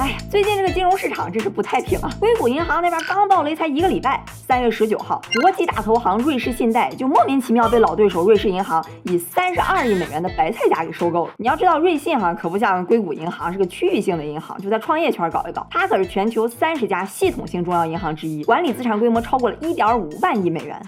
哎呀，最近这个金融市场真是不太平啊！硅谷银行那边刚暴雷才一个礼拜，三月十九号，国际大投行瑞士信贷就莫名其妙被老对手瑞士银行以三十二亿美元的白菜价给收购了。你要知道，瑞信哈可不像硅谷银行是个区域性的银行，就在创业圈搞一搞，它可是全球三十家系统性重要银行之一，管理资产规模超过了一点五万亿美元。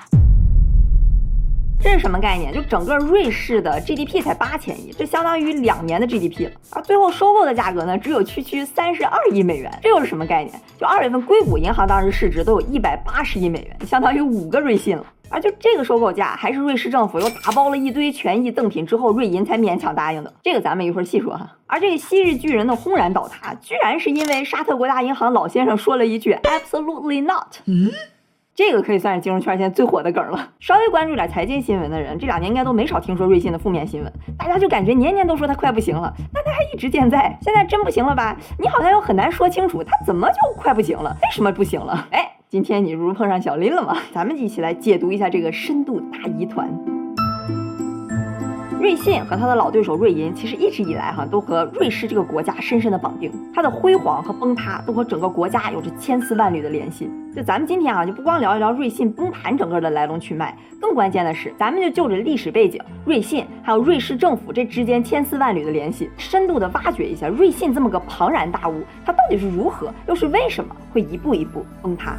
这是什么概念？就整个瑞士的 GDP 才八千亿，这相当于两年的 GDP 了。而最后收购的价格呢，只有区区三十二亿美元，这又是什么概念？就二月份硅谷银行当时市值都有一百八十亿美元，相当于五个瑞信了。而就这个收购价，还是瑞士政府又打包了一堆权益赠品之后，瑞银才勉强答应的。这个咱们一会儿细说哈。而这个昔日巨人的轰然倒塌，居然是因为沙特国家银行老先生说了一句 Absolutely not。嗯。这个可以算是金融圈现在最火的梗了。稍微关注点财经新闻的人，这两年应该都没少听说瑞信的负面新闻。大家就感觉年年都说它快不行了，但它还一直健在。现在真不行了吧？你好像又很难说清楚它怎么就快不行了，为什么不行了？哎，今天你不是碰上小林了吗？咱们一起来解读一下这个深度大疑团。瑞信和他的老对手瑞银，其实一直以来哈都和瑞士这个国家深深的绑定，它的辉煌和崩塌都和整个国家有着千丝万缕的联系。就咱们今天啊，就不光聊一聊瑞信崩盘整个的来龙去脉，更关键的是，咱们就就着历史背景、瑞信还有瑞士政府这之间千丝万缕的联系，深度的挖掘一下瑞信这么个庞然大物，它到底是如何，又是为什么会一步一步崩塌。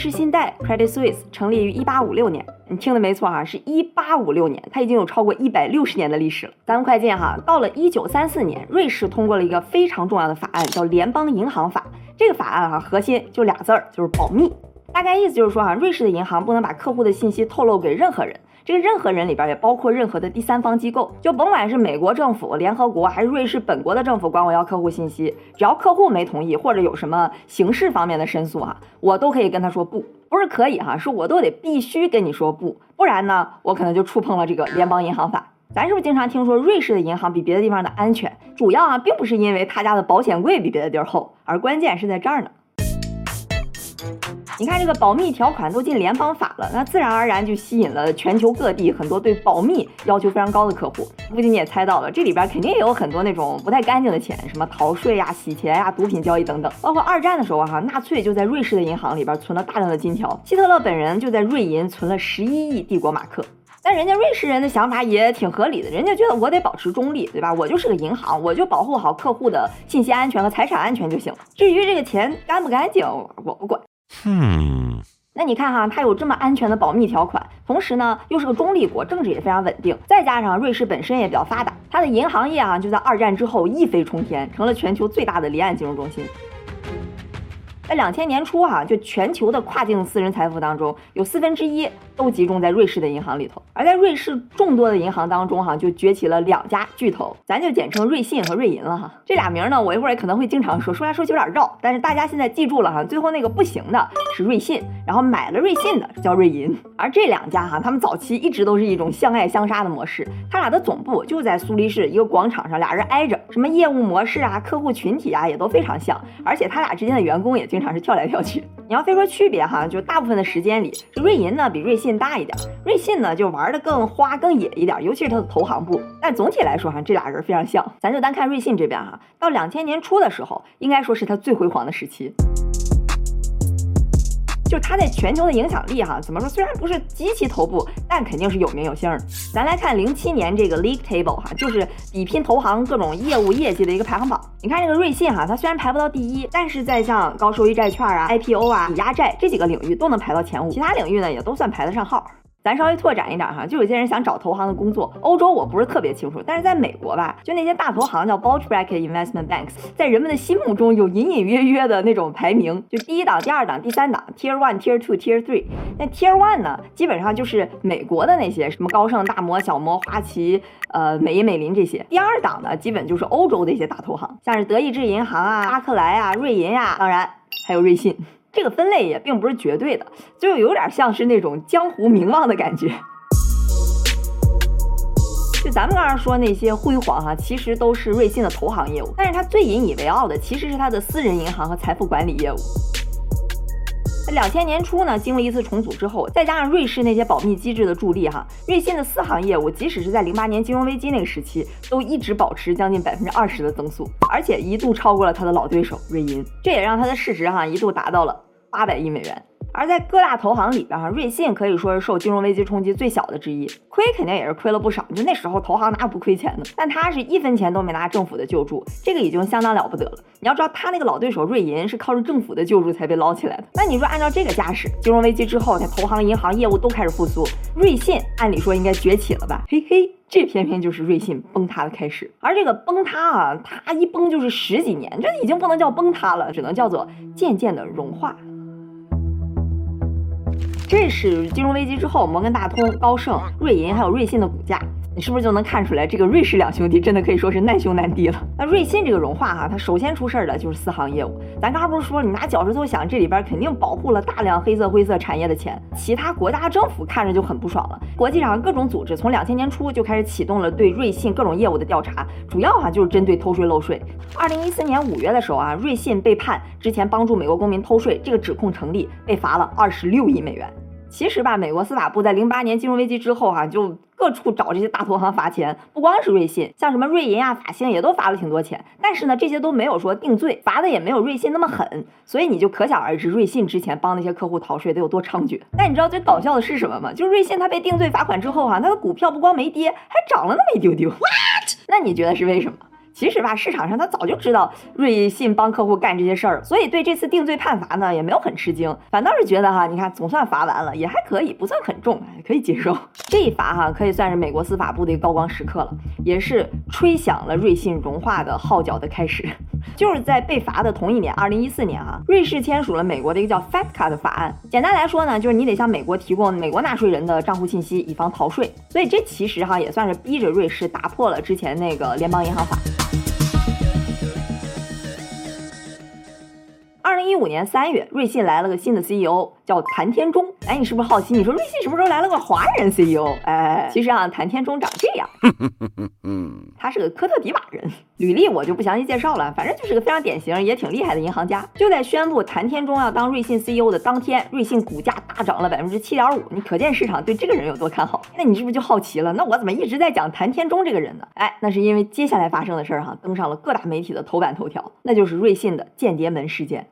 士信贷 Credit Suisse 成立于一八五六年，你听的没错哈，是一八五六年，它已经有超过一百六十年的历史了。咱们快进哈，到了一九三四年，瑞士通过了一个非常重要的法案，叫联邦银行法。这个法案哈，核心就俩字儿，就是保密。大概意思就是说哈，瑞士的银行不能把客户的信息透露给任何人。这个任何人里边也包括任何的第三方机构，就甭管是美国政府、联合国还是瑞士本国的政府管我要客户信息，只要客户没同意或者有什么刑事方面的申诉哈，我都可以跟他说不，不是可以哈，是我都得必须跟你说不，不然呢，我可能就触碰了这个联邦银行法。咱是不是经常听说瑞士的银行比别的地方的安全？主要啊，并不是因为他家的保险柜比别的地儿厚，而关键是在这儿呢。你看这个保密条款都进联邦法了，那自然而然就吸引了全球各地很多对保密要求非常高的客户。估计你也猜到了，这里边肯定也有很多那种不太干净的钱，什么逃税呀、洗钱呀、毒品交易等等。包括二战的时候哈，纳粹就在瑞士的银行里边存了大量的金条，希特勒本人就在瑞银存了十一亿帝国马克。但人家瑞士人的想法也挺合理的，人家觉得我得保持中立，对吧？我就是个银行，我就保护好客户的信息安全和财产安全就行了。至于这个钱干不干净，我不管。嗯，那你看哈，它有这么安全的保密条款，同时呢又是个中立国，政治也非常稳定，再加上瑞士本身也比较发达，它的银行业啊就在二战之后一飞冲天，成了全球最大的离岸金融中心。在两千年初哈，就全球的跨境私人财富当中，有四分之一都集中在瑞士的银行里头。而在瑞士众多的银行当中哈，就崛起了两家巨头，咱就简称瑞信和瑞银了哈。这俩名呢，我一会儿也可能会经常说，说来说去有点绕，但是大家现在记住了哈。最后那个不行的是瑞信，然后买了瑞信的叫瑞银。而这两家哈，他们早期一直都是一种相爱相杀的模式。他俩的总部就在苏黎世一个广场上，俩人挨着，什么业务模式啊、客户群体啊也都非常像，而且他俩之间的员工也。经常是跳来跳去。你要非说区别哈，就大部分的时间里，瑞银呢比瑞信大一点，瑞信呢就玩的更花更野一点，尤其是它的投行部。但总体来说哈，这俩人非常像。咱就单看瑞信这边哈，到两千年初的时候，应该说是它最辉煌的时期。就它在全球的影响力哈，怎么说？虽然不是极其头部，但肯定是有名有姓的。咱来看零七年这个 League Table 哈，就是比拼投行各种业务业绩的一个排行榜。你看这个瑞信哈，它虽然排不到第一，但是在像高收益债券啊、IPO 啊、抵押债这几个领域都能排到前五，其他领域呢也都算排得上号。咱稍微拓展一点哈，就有些人想找投行的工作。欧洲我不是特别清楚，但是在美国吧，就那些大投行叫 bulge bracket investment banks，在人们的心目中有隐隐约约的那种排名，就第一档、第二档、第三档，tier one、tier two、tier three。那 tier one 呢，基本上就是美国的那些什么高盛、大摩、小摩、花旗、呃美银美林这些。第二档呢，基本就是欧洲的一些大投行，像是德意志银行啊、巴克莱啊、瑞银呀，当然还有瑞信。这个分类也并不是绝对的，就有点像是那种江湖名望的感觉。就咱们刚刚说那些辉煌哈，其实都是瑞信的投行业务，但是它最引以为傲的其实是它的私人银行和财富管理业务。两千年初呢，经历一次重组之后，再加上瑞士那些保密机制的助力，哈，瑞信的私行业务即使是在零八年金融危机那个时期，都一直保持将近百分之二十的增速，而且一度超过了他的老对手瑞银，这也让他的市值哈一度达到了八百亿美元。而在各大投行里边，哈，瑞信可以说是受金融危机冲击最小的之一，亏肯定也是亏了不少。就那时候投行哪有不亏钱的？但他是一分钱都没拿政府的救助，这个已经相当了不得了。你要知道，他那个老对手瑞银是靠着政府的救助才被捞起来的。那你说按照这个架势，金融危机之后，他投行、银行业务都开始复苏，瑞信按理说应该崛起了吧？嘿嘿，这偏偏就是瑞信崩塌的开始。而这个崩塌啊，它一崩就是十几年，这已经不能叫崩塌了，只能叫做渐渐的融化。这是金融危机之后，摩根大通、高盛、瑞银还有瑞信的股价。你是不是就能看出来，这个瑞士两兄弟真的可以说是难兄难弟了？那瑞信这个融化哈，它首先出事儿的就是私行业务。咱刚刚不是说，你拿脚趾头想，这里边肯定保护了大量黑色灰色产业的钱，其他国家政府看着就很不爽了。国际上各种组织从两千年初就开始启动了对瑞信各种业务的调查，主要哈就是针对偷税漏税。二零一四年五月的时候啊，瑞信被判之前帮助美国公民偷税，这个指控成立，被罚了二十六亿美元。其实吧，美国司法部在零八年金融危机之后，哈，就各处找这些大投行罚钱，不光是瑞信，像什么瑞银啊、法兴也都罚了挺多钱。但是呢，这些都没有说定罪，罚的也没有瑞信那么狠。所以你就可想而知，瑞信之前帮那些客户逃税得有多猖獗。但你知道最搞笑的是什么吗？就是瑞信他被定罪罚款之后，哈，他的股票不光没跌，还涨了那么一丢丢。What？那你觉得是为什么？其实吧，市场上他早就知道瑞信帮客户干这些事儿，所以对这次定罪判罚呢也没有很吃惊，反倒是觉得哈，你看总算罚完了，也还可以，不算很重，可以接受。这一罚哈，可以算是美国司法部的一个高光时刻了，也是吹响了瑞信融化的号角的开始。就是在被罚的同一年，二零一四年哈，瑞士签署了美国的一个叫 FATCA 的法案。简单来说呢，就是你得向美国提供美国纳税人的账户信息，以防逃税。所以这其实哈也算是逼着瑞士打破了之前那个联邦银行法。二零一五年三月，瑞信来了个新的 CEO，叫谭天中。哎，你是不是好奇？你说瑞信什么时候来了个华人 CEO？哎，其实啊，谭天中长这样，他是个科特迪瓦人。履历我就不详细介绍了，反正就是个非常典型也挺厉害的银行家。就在宣布谭天中要当瑞信 CEO 的当天，瑞信股价大涨了百分之七点五。你可见市场对这个人有多看好。那你是不是就好奇了？那我怎么一直在讲谭天中这个人呢？哎，那是因为接下来发生的事儿哈，登上了各大媒体的头版头条，那就是瑞信的间谍门事件。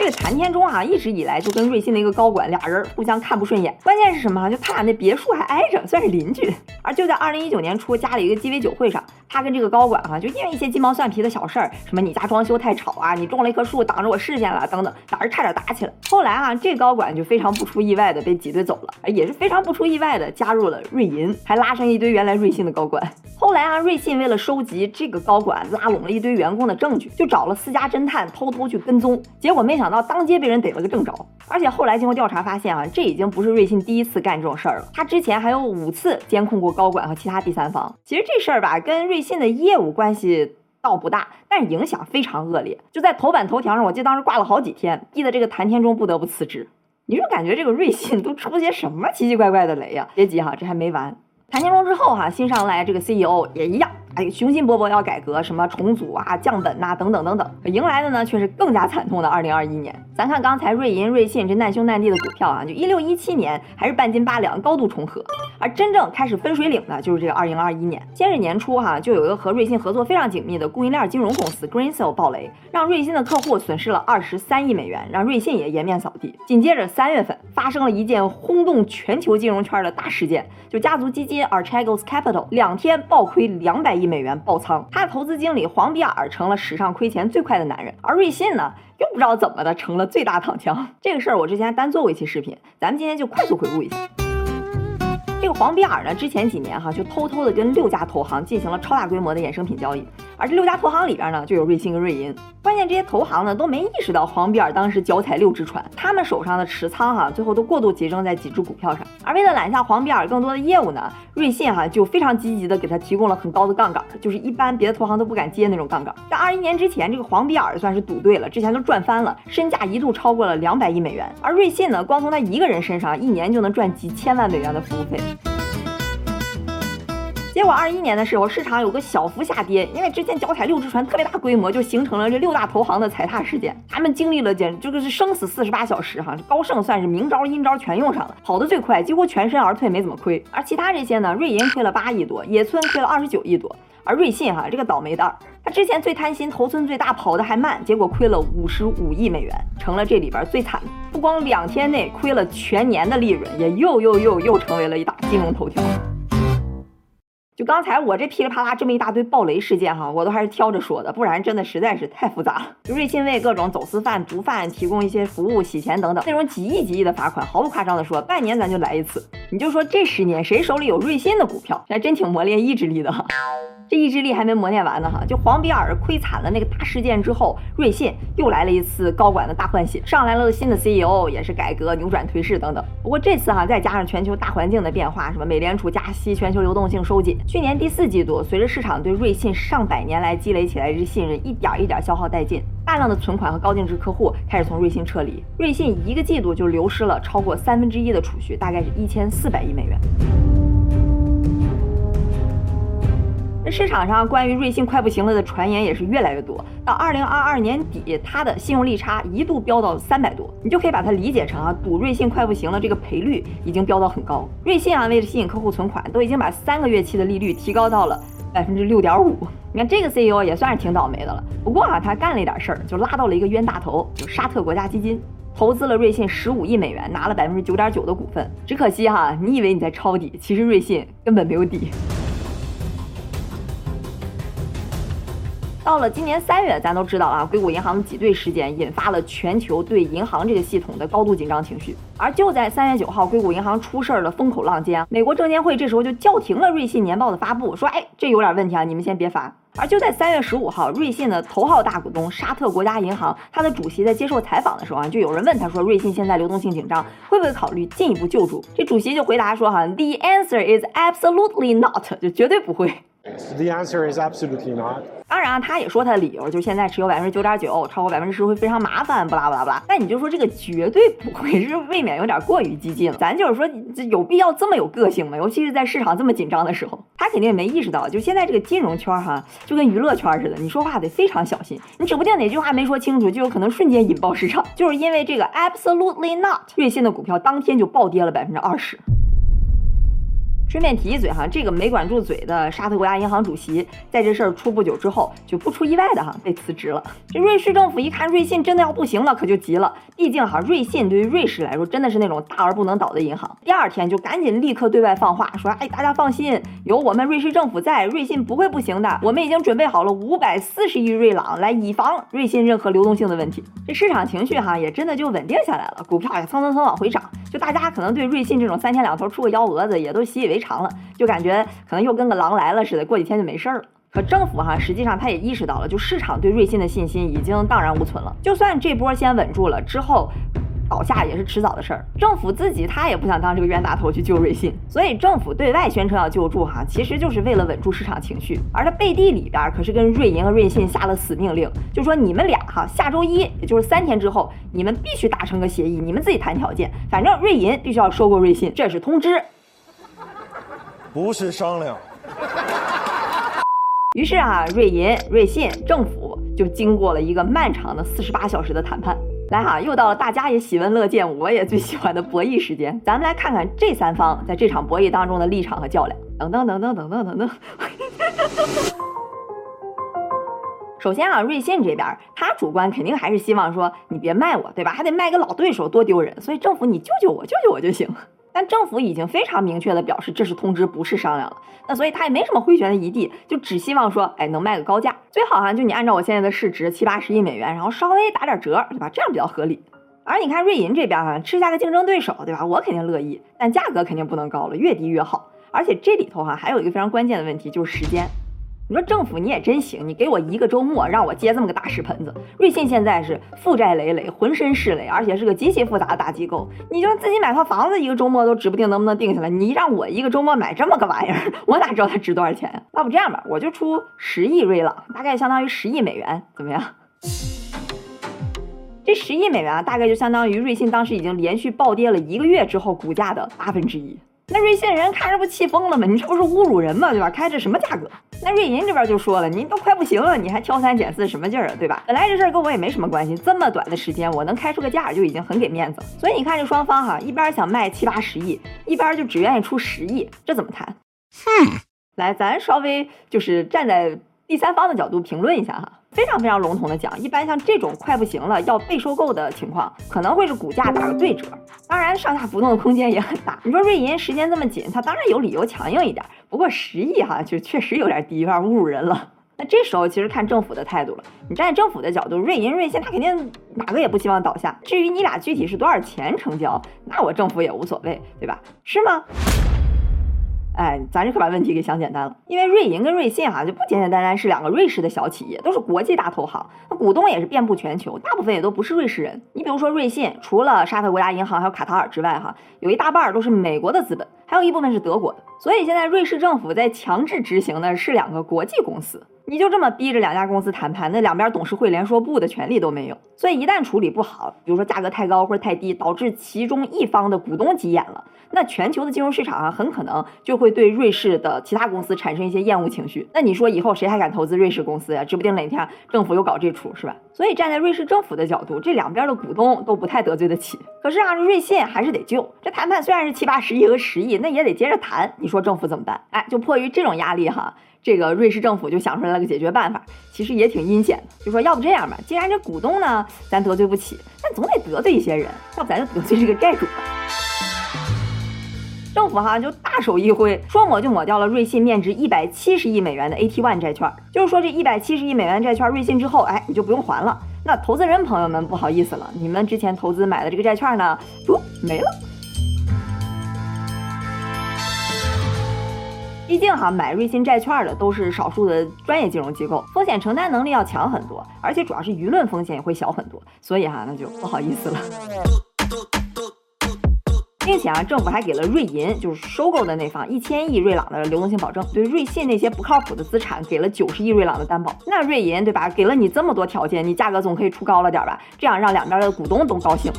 这个谭天中啊，一直以来就跟瑞幸的一个高管俩人互相看不顺眼。关键是什么？就他俩那别墅还挨着，算是邻居。而就在二零一九年初，家里一个鸡尾酒会上，他跟这个高管哈，就因为一些鸡毛蒜皮的小事儿，什么你家装修太吵啊，你种了一棵树挡着我视线了等等，俩人差点打起来。后来啊，这高管就非常不出意外的被挤兑走了，也是非常不出意外的加入了瑞银，还拉上一堆原来瑞信的高管。后来啊，瑞信为了收集这个高管拉拢了一堆员工的证据，就找了私家侦探偷偷去跟踪，结果没想到当街被人逮。了个正着，而且后来经过调查发现啊，这已经不是瑞信第一次干这种事儿了。他之前还有五次监控过高管和其他第三方。其实这事儿吧，跟瑞信的业务关系倒不大，但影响非常恶劣。就在头版头条上，我记得当时挂了好几天，逼得这个谭天忠不得不辞职。你说感觉这个瑞信都出些什么奇奇怪怪的雷呀？别急哈，这还没完。谭天忠之后哈，新上来这个 CEO 也一样。哎，雄心勃勃要改革，什么重组啊、降本呐，等等等等，迎来的呢却是更加惨痛的二零二一年。咱看刚才瑞银、瑞信这难兄难弟的股票啊，就一六一七年还是半斤八两，高度重合，而真正开始分水岭的就是这个二零二一年。先是年初哈，就有一个和瑞信合作非常紧密的供应链金融公司 Greensill 爆雷，让瑞信的客户损失了二十三亿美元，让瑞信也颜面扫地。紧接着三月份发生了一件轰动全球金融圈的大事件，就家族基金 Archegos Capital 两天暴亏两百亿美元爆仓，他的投资经理黄比尔成了史上亏钱最快的男人，而瑞信呢，又不知道怎么的成了最大躺枪。这个事儿我之前单做过一期视频，咱们今天就快速回顾一下。这个黄比尔呢，之前几年哈就偷偷的跟六家投行进行了超大规模的衍生品交易，而这六家投行里边呢，就有瑞信跟瑞银。关键这些投行呢都没意识到黄比尔当时脚踩六只船，他们手上的持仓哈，最后都过度集中在几只股票上。而为了揽下黄比尔更多的业务呢，瑞信哈就非常积极的给他提供了很高的杠杆，就是一般别的投行都不敢接那种杠杆。在二一年之前，这个黄比尔算是赌对了，之前都赚翻了，身价一度超过了两百亿美元。而瑞信呢，光从他一个人身上一年就能赚几千万美元的服务费。结果二一年的时候，市场有个小幅下跌，因为之前脚踩六只船特别大规模，就形成了这六大投行的踩踏事件。他们经历了简直就是生死四十八小时哈，高盛算是明招阴招全用上了，跑得最快，几乎全身而退，没怎么亏。而其他这些呢，瑞银亏了八亿多，野村亏了二十九亿多。而瑞信哈这个倒霉蛋儿，他之前最贪心，头寸最大，跑得还慢，结果亏了五十五亿美元，成了这里边最惨。不光两天内亏了全年的利润，也又又又又成为了一大金融头条。就刚才我这噼里啪啦这么一大堆暴雷事件哈，我都还是挑着说的，不然真的实在是太复杂了。就瑞信为各种走私犯、毒贩提供一些服务、洗钱等等，那种几亿几亿的罚款，毫不夸张的说，半年咱就来一次。你就说这十年谁手里有瑞信的股票，还真挺磨练意志力的哈。这意志力还没磨练完呢哈，就黄比尔亏惨了那个大事件之后，瑞信又来了一次高管的大换血，上来了新的 CEO，也是改革、扭转颓势等等。不过这次哈，再加上全球大环境的变化，什么美联储加息、全球流动性收紧，去年第四季度，随着市场对瑞信上百年来积累起来之信任一点一点消耗殆尽，大量的存款和高净值客户开始从瑞信撤离，瑞信一个季度就流失了超过三分之一的储蓄，大概是一千四百亿美元。市场上关于瑞信快不行了的传言也是越来越多。到二零二二年底，它的信用利差一度飙到三百多，你就可以把它理解成啊，赌瑞信快不行了，这个赔率已经飙到很高。瑞信啊，为了吸引客户存款，都已经把三个月期的利率提高到了百分之六点五。你看这个 CEO 也算是挺倒霉的了。不过啊，他干了一点事儿，就拉到了一个冤大头，就沙特国家基金，投资了瑞信十五亿美元，拿了百分之九点九的股份。只可惜哈，你以为你在抄底，其实瑞信根本没有底。到了今年三月，咱都知道啊，硅谷银行的挤兑事件引发了全球对银行这个系统的高度紧张情绪。而就在三月九号，硅谷银行出事儿的风口浪尖，美国证监会这时候就叫停了瑞信年报的发布，说，哎，这有点问题啊，你们先别发。而就在三月十五号，瑞信的头号大股东沙特国家银行，它的主席在接受采访的时候啊，就有人问他说，瑞信现在流动性紧张，会不会考虑进一步救助？这主席就回答说，哈，The answer is absolutely not，就绝对不会。The answer is absolutely not。当然啊，他也说他的理由，就现在持有百分之九点九，超过百分之十会非常麻烦，不拉不拉不拉。但你就说这个绝对不会，是未免有点过于激进了。咱就是说，这有必要这么有个性吗？尤其是在市场这么紧张的时候，他肯定也没意识到，就现在这个金融圈哈，就跟娱乐圈似的，你说话得非常小心，你指不定哪句话没说清楚，就有可能瞬间引爆市场。就是因为这个 absolutely not，瑞信的股票当天就暴跌了百分之二十。顺便提一嘴哈，这个没管住嘴的沙特国家银行主席，在这事儿出不久之后，就不出意外的哈被辞职了。这瑞士政府一看瑞信真的要不行了，可就急了。毕竟哈，瑞信对于瑞士来说真的是那种大而不能倒的银行。第二天就赶紧立刻对外放话，说哎，大家放心，有我们瑞士政府在，瑞信不会不行的。我们已经准备好了五百四十亿瑞郎来以防瑞信任何流动性的问题。这市场情绪哈也真的就稳定下来了，股票也蹭蹭蹭往回涨。就大家可能对瑞信这种三天两头出个幺蛾子也都习以为长了，就感觉可能又跟个狼来了似的，过几天就没事儿了。可政府哈，实际上他也意识到了，就市场对瑞信的信心已经荡然无存了。就算这波先稳住了，之后。倒下也是迟早的事儿，政府自己他也不想当这个冤大头去救瑞信，所以政府对外宣称要救助哈，其实就是为了稳住市场情绪，而他背地里边可是跟瑞银和瑞信下了死命令，就说你们俩哈，下周一也就是三天之后，你们必须达成个协议，你们自己谈条件，反正瑞银必须要收购瑞信，这是通知，不是商量。于是啊，瑞银、瑞信、政府就经过了一个漫长的四十八小时的谈判。来哈，又到了大家也喜闻乐见，我也最喜欢的博弈时间。咱们来看看这三方在这场博弈当中的立场和较量。等等等等等等等等。首先啊，瑞信这边，他主观肯定还是希望说你别卖我，对吧？还得卖个老对手，多丢人。所以政府你救救我，救救我就行。但政府已经非常明确的表示，这是通知，不是商量了。那所以他也没什么回旋的余地，就只希望说，哎，能卖个高价，最好哈，就你按照我现在的市值七八十亿美元，然后稍微打点折，对吧？这样比较合理。而你看瑞银这边哈，吃下个竞争对手，对吧？我肯定乐意，但价格肯定不能高了，越低越好。而且这里头哈，还有一个非常关键的问题，就是时间。你说政府你也真行，你给我一个周末让我接这么个大屎盆子。瑞信现在是负债累累，浑身是泪，而且是个极其复杂的大机构。你就自己买套房子，一个周末都指不定能不能定下来。你让我一个周末买这么个玩意儿，我哪知道它值多少钱呀？要不这样吧，我就出十亿瑞朗，大概相当于十亿美元，怎么样？这十亿美元啊，大概就相当于瑞信当时已经连续暴跌了一个月之后股价的八分之一。那瑞信人看着不气疯了吗？你这不是侮辱人吗？对吧？开这什么价格？那瑞银这边就说了，您都快不行了，你还挑三拣四什么劲儿啊？对吧？本来这事儿跟我也没什么关系，这么短的时间我能开出个价就已经很给面子了。所以你看这双方哈，一边想卖七八十亿，一边就只愿意出十亿，这怎么谈？哼，来，咱稍微就是站在第三方的角度评论一下哈。非常非常笼统的讲，一般像这种快不行了要被收购的情况，可能会是股价打个对折，当然上下浮动的空间也很大。你说瑞银时间这么紧，他当然有理由强硬一点，不过十亿哈就确实有点低，有点侮辱人了。那这时候其实看政府的态度了，你站在政府的角度，瑞银、瑞信他肯定哪个也不希望倒下。至于你俩具体是多少钱成交，那我政府也无所谓，对吧？是吗？哎，咱这可把问题给想简单了，因为瑞银跟瑞信哈就不简简单单是两个瑞士的小企业，都是国际大投行，那股东也是遍布全球，大部分也都不是瑞士人。你比如说瑞信，除了沙特国家银行还有卡塔尔之外，哈，有一大半都是美国的资本，还有一部分是德国的。所以现在瑞士政府在强制执行的是两个国际公司。你就这么逼着两家公司谈判，那两边董事会连说不的权利都没有。所以一旦处理不好，比如说价格太高或者太低，导致其中一方的股东急眼了，那全球的金融市场啊很可能就会对瑞士的其他公司产生一些厌恶情绪。那你说以后谁还敢投资瑞士公司呀？指不定哪天政府又搞这出，是吧？所以站在瑞士政府的角度，这两边的股东都不太得罪得起。可是啊，瑞信还是得救。这谈判虽然是七八十亿和十亿，那也得接着谈。你说政府怎么办？哎，就迫于这种压力哈。这个瑞士政府就想出来了个解决办法，其实也挺阴险的，就说要不这样吧，既然这股东呢咱得罪不起，但总得得罪一些人，要不咱就得罪这个债主吧。政府哈就大手一挥，说抹就抹掉了瑞信面值一百七十亿美元的 AT1 债券，就是说这一百七十亿美元债券瑞信之后，哎，你就不用还了。那投资人朋友们不好意思了，你们之前投资买的这个债券呢，不没了。毕竟哈，买瑞信债券的都是少数的专业金融机构，风险承担能力要强很多，而且主要是舆论风险也会小很多，所以哈，那就不好意思了。并且啊，政府还给了瑞银，就是收购的那方一千亿瑞朗的流动性保证，对瑞信那些不靠谱的资产给了九十亿瑞朗的担保。那瑞银对吧，给了你这么多条件，你价格总可以出高了点吧？这样让两边的股东都高兴。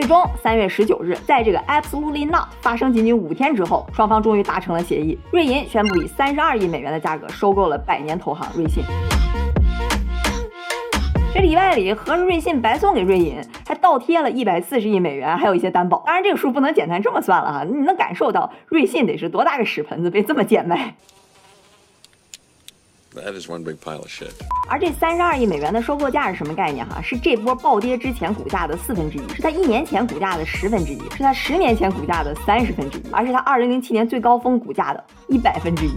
最终，三月十九日，在这个 Absolutely Not 发生仅仅五天之后，双方终于达成了协议。瑞银宣布以三十二亿美元的价格收购了百年投行瑞信。这里外里，合着瑞信白送给瑞银，还倒贴了一百四十亿美元，还有一些担保。当然，这个数不能简单这么算了哈，你能感受到瑞信得是多大个屎盆子被这么贱卖。That is one big pile of shit. 而这三十二亿美元的收购价是什么概念？哈，是这波暴跌之前股价的四分之一，是它一年前股价的十分之一，是它十年前股价的三十分之一，而是它二零零七年最高峰股价的一百分之一。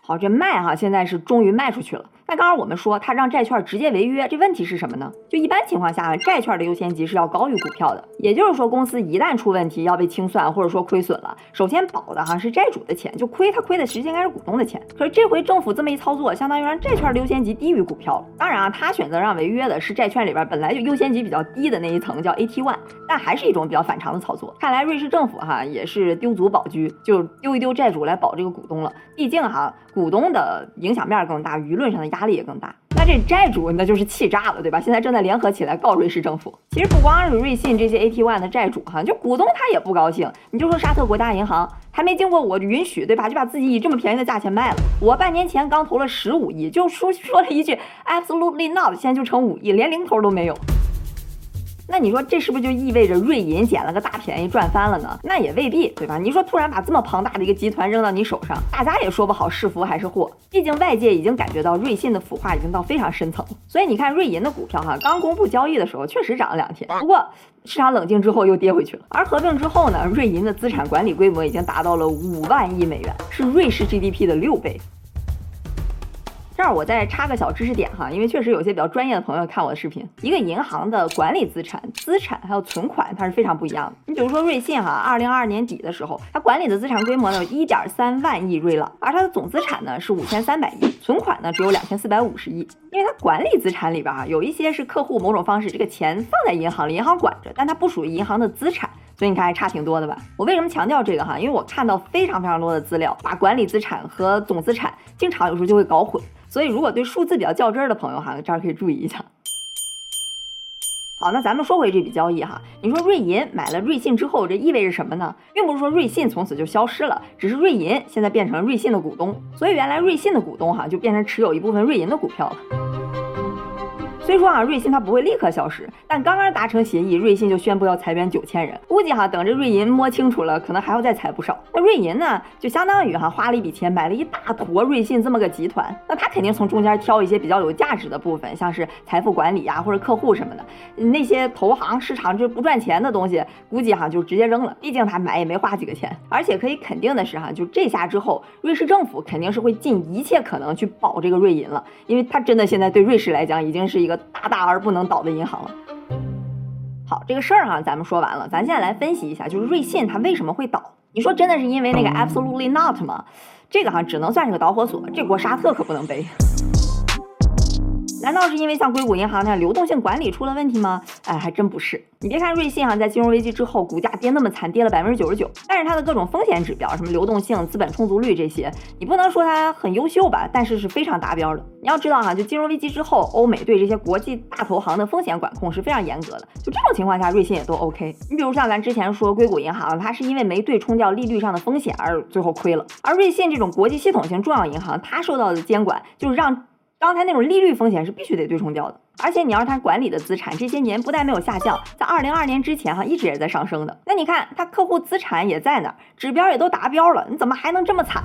好，这卖哈，现在是终于卖出去了。那刚刚我们说他让债券直接违约，这问题是什么呢？就一般情况下，债券的优先级是要高于股票的。也就是说，公司一旦出问题要被清算或者说亏损了，首先保的哈是债主的钱，就亏他亏的其实应该是股东的钱。可是这回政府这么一操作，相当于让债券的优先级低于股票了。当然啊，他选择让违约的是债券里边本来就优先级比较低的那一层，叫 AT1，但还是一种比较反常的操作。看来瑞士政府哈也是丢卒保车，就丢一丢债主来保这个股东了。毕竟哈股东的影响面更大，舆论上的压。力也更大，那这债主那就是气炸了，对吧？现在正在联合起来告瑞士政府。其实不光是瑞信这些 AT1 的债主哈，就股东他也不高兴。你就说沙特国家银行还没经过我允许，对吧？就把自己以这么便宜的价钱卖了。我半年前刚投了十五亿，就说说了一句 absolutely not，现在就成五亿，连零头都没有。那你说这是不是就意味着瑞银捡了个大便宜赚翻了呢？那也未必，对吧？你说突然把这么庞大的一个集团扔到你手上，大家也说不好是福还是祸。毕竟外界已经感觉到瑞信的腐化已经到非常深层，所以你看瑞银的股票哈，刚公布交易的时候确实涨了两天，不过市场冷静之后又跌回去了。而合并之后呢，瑞银的资产管理规模已经达到了五万亿美元，是瑞士 GDP 的六倍。这儿我再插个小知识点哈，因为确实有些比较专业的朋友看我的视频。一个银行的管理资产、资产还有存款，它是非常不一样的。你比如说瑞信哈，二零二二年底的时候，它管理的资产规模呢有一点三万亿瑞郎，而它的总资产呢是五千三百亿，存款呢只有两千四百五十亿。因为它管理资产里边哈有一些是客户某种方式这个钱放在银行里，银行管着，但它不属于银行的资产。所以你看还差挺多的吧？我为什么强调这个哈？因为我看到非常非常多的资料，把管理资产和总资产经常有时候就会搞混。所以如果对数字比较较真儿的朋友哈，这儿可以注意一下。好，那咱们说回这笔交易哈，你说瑞银买了瑞信之后，这意味着什么呢？并不是说瑞信从此就消失了，只是瑞银现在变成了瑞信的股东，所以原来瑞信的股东哈就变成持有一部分瑞银的股票了。虽说啊，瑞信它不会立刻消失，但刚刚达成协议，瑞信就宣布要裁员九千人，估计哈等着瑞银摸清楚了，可能还要再裁不少。那瑞银呢，就相当于哈花了一笔钱买了一大坨瑞信这么个集团，那他肯定从中间挑一些比较有价值的部分，像是财富管理啊或者客户什么的，那些投行市场就不赚钱的东西，估计哈就直接扔了，毕竟他买也没花几个钱。而且可以肯定的是哈，就这下之后，瑞士政府肯定是会尽一切可能去保这个瑞银了，因为他真的现在对瑞士来讲已经是一个。大大而不能倒的银行了。好，这个事儿哈，咱们说完了，咱现在来分析一下，就是瑞信它为什么会倒？你说真的是因为那个 absolutely not 吗？这个哈只能算是个导火索，这锅沙特可不能背。难道是因为像硅谷银行那样流动性管理出了问题吗？哎，还真不是。你别看瑞信哈，在金融危机之后股价跌那么惨，跌了百分之九十九，但是它的各种风险指标，什么流动性、资本充足率这些，你不能说它很优秀吧？但是是非常达标的。你要知道哈，就金融危机之后，欧美对这些国际大投行的风险管控是非常严格的。就这种情况下，瑞信也都 OK。你比如像咱之前说硅谷银行，它是因为没对冲掉利率上的风险而最后亏了，而瑞信这种国际系统性重要银行，它受到的监管就是让。刚才那种利率风险是必须得对冲掉的，而且你要是它管理的资产这些年不但没有下降，在二零二年之前哈一直也在上升的。那你看它客户资产也在那儿，指标也都达标了，你怎么还能这么惨？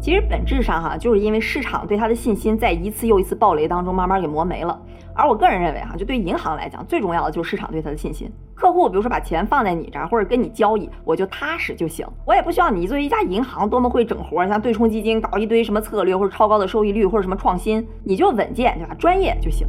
其实本质上哈，就是因为市场对它的信心在一次又一次暴雷当中慢慢给磨没了。而我个人认为哈，就对银行来讲，最重要的就是市场对它的信心。客户比如说把钱放在你这儿，或者跟你交易，我就踏实就行。我也不需要你作为一家银行多么会整活，像对冲基金搞一堆什么策略，或者超高的收益率，或者什么创新，你就稳健对吧？专业就行。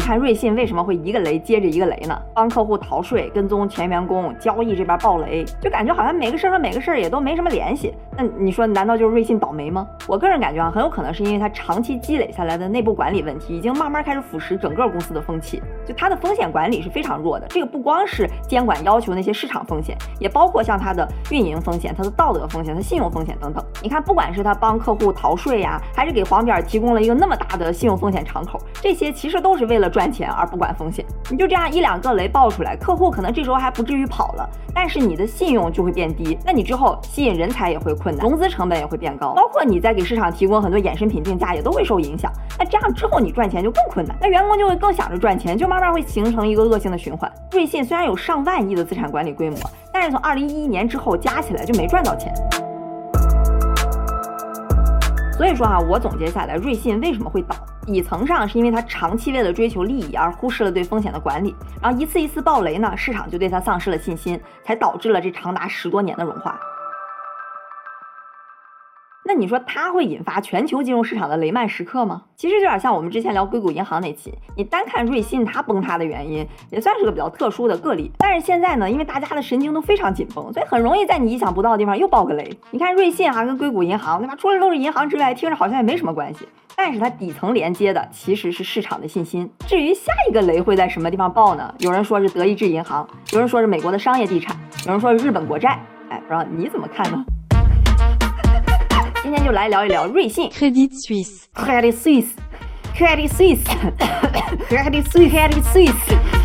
你看瑞信为什么会一个雷接着一个雷呢？帮客户逃税、跟踪前员工、交易这边爆雷，就感觉好像每个事儿和每个事儿也都没什么联系。那你说，难道就是瑞信倒霉吗？我个人感觉啊，很有可能是因为它长期积累下来的内部管理问题，已经慢慢开始腐蚀整个公司的风气。就它的风险管理是非常弱的。这个不光是监管要求那些市场风险，也包括像它的运营风险、它的道德风险、它信用风险等等。你看，不管是他帮客户逃税呀，还是给黄点提供了一个那么大的信用风险敞口，这些其实都是为了赚钱而不。管风险，你就这样一两个雷爆出来，客户可能这时候还不至于跑了，但是你的信用就会变低，那你之后吸引人才也会困难，融资成本也会变高，包括你在给市场提供很多衍生品定价也都会受影响。那这样之后你赚钱就更困难，那员工就会更想着赚钱，就慢慢会形成一个恶性的循环。瑞信虽然有上万亿的资产管理规模，但是从二零一一年之后加起来就没赚到钱。所以说啊，我总结下来，瑞信为什么会倒？底层上是因为它长期为了追求利益而忽视了对风险的管理，然后一次一次暴雷呢，市场就对它丧失了信心，才导致了这长达十多年的融化。那你说它会引发全球金融市场的雷曼时刻吗？其实有点像我们之前聊硅谷银行那期，你单看瑞信它崩塌的原因，也算是个比较特殊的个例。但是现在呢，因为大家的神经都非常紧绷，所以很容易在你意想不到的地方又爆个雷。你看瑞信哈跟硅谷银行，对吧？除了都是银行之外，听着好像也没什么关系。但是它底层连接的其实是市场的信心。至于下一个雷会在什么地方爆呢？有人说是德意志银行，有人说是美国的商业地产，有人说是日本国债。哎，不知道你怎么看呢？今天就来聊一聊瑞信，Credit Suisse，Credit Suisse，Credit Suisse，Credit Suisse，Credit Suisse。